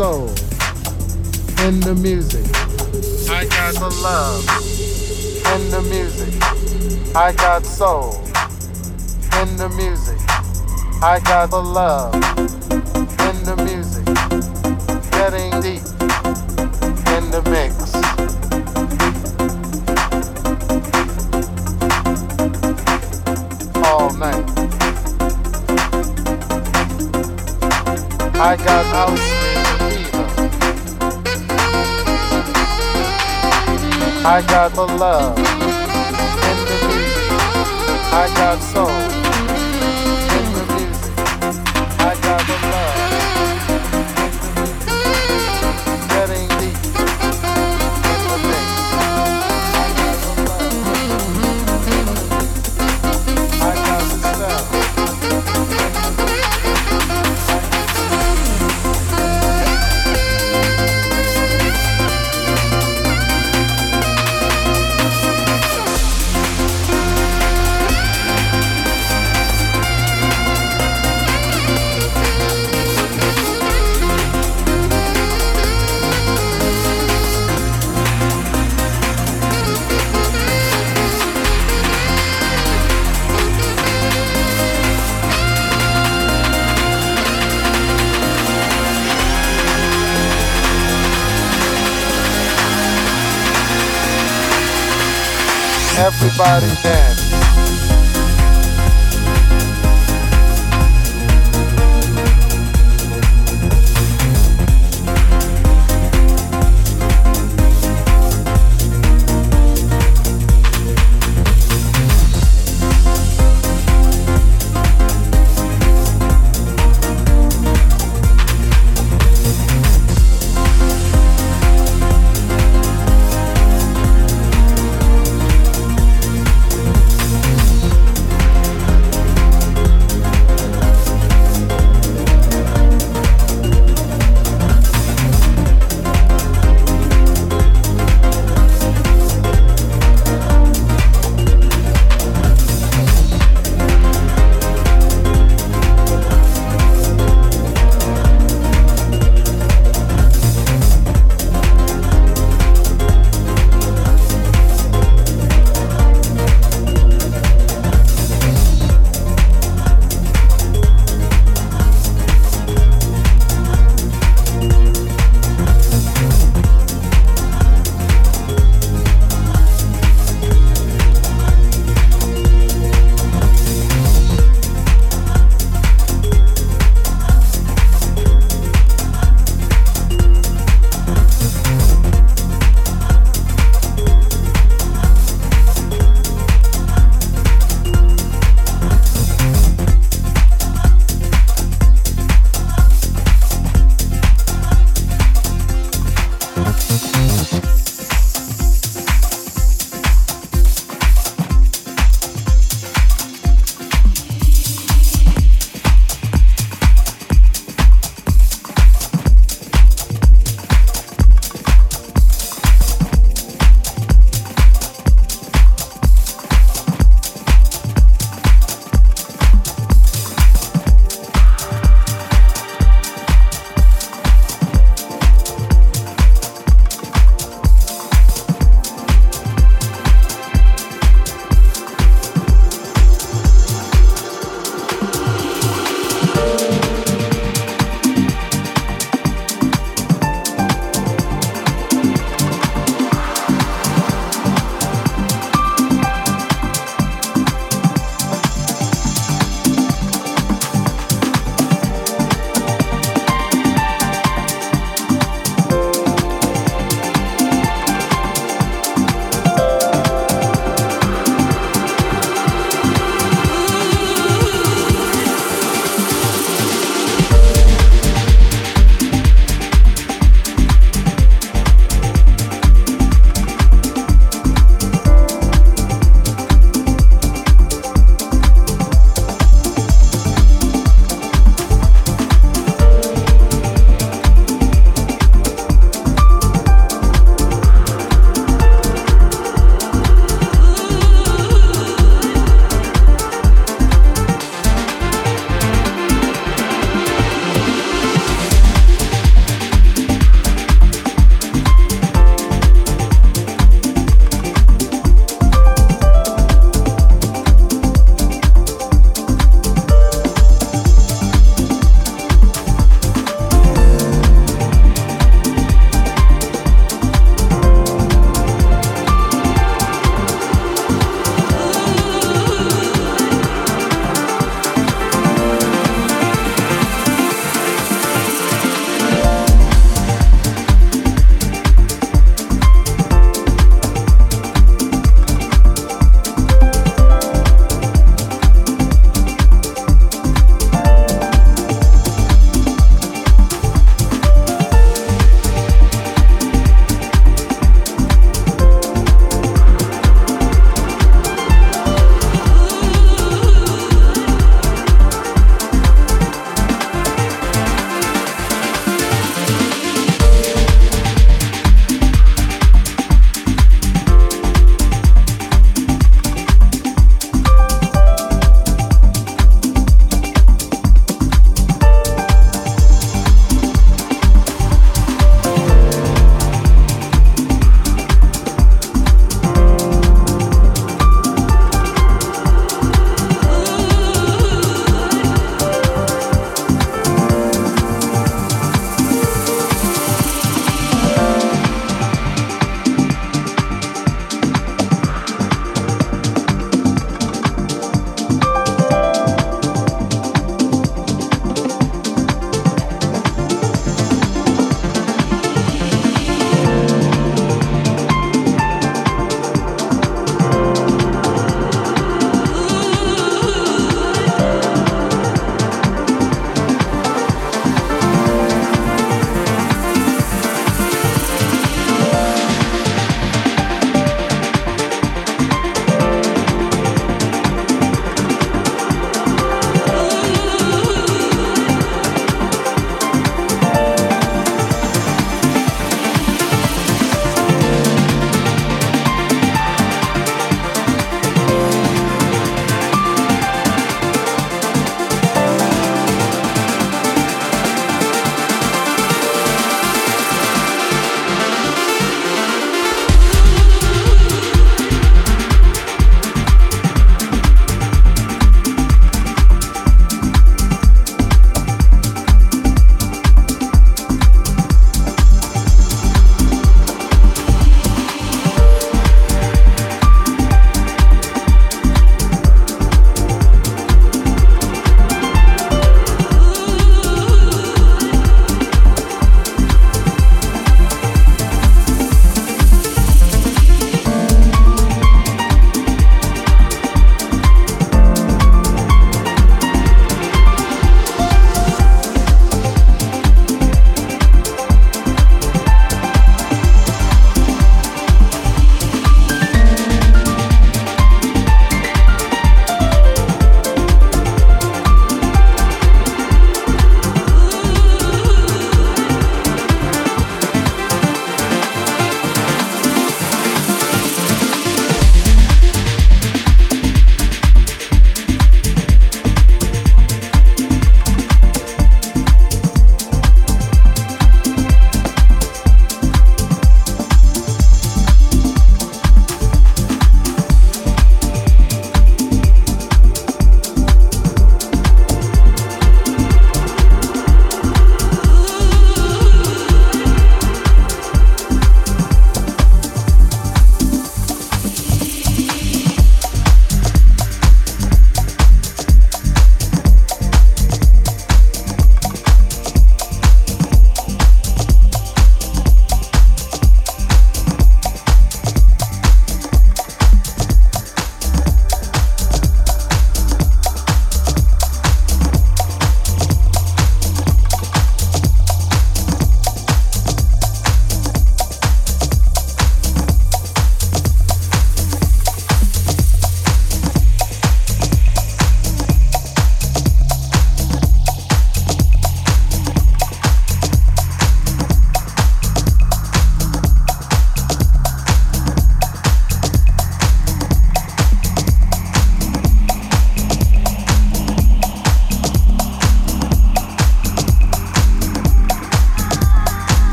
I Dance.